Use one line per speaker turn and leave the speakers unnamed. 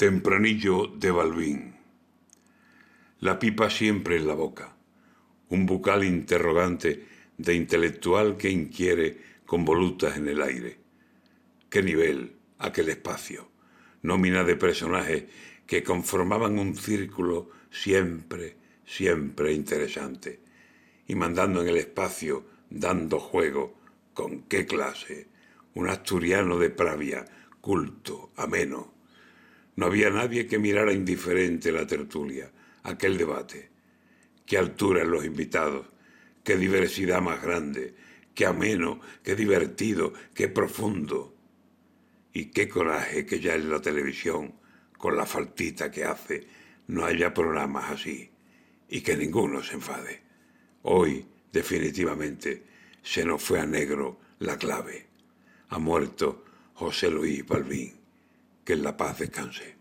Tempranillo de Balbín. La pipa siempre en la boca, un bucal interrogante de intelectual que inquiere con volutas en el aire. ¿Qué nivel? Aquel espacio. Nómina de personajes que conformaban un círculo siempre, siempre interesante. Y mandando en el espacio, dando juego, ¿con qué clase? Un asturiano de pravia, culto, ameno no había nadie que mirara indiferente la tertulia, aquel debate. Qué altura en los invitados, qué diversidad más grande, qué ameno, qué divertido, qué profundo. Y qué coraje que ya en la televisión, con la faltita que hace, no haya programas así y que ninguno se enfade. Hoy, definitivamente, se nos fue a negro la clave. Ha muerto José Luis Balbín que en la paz descanse.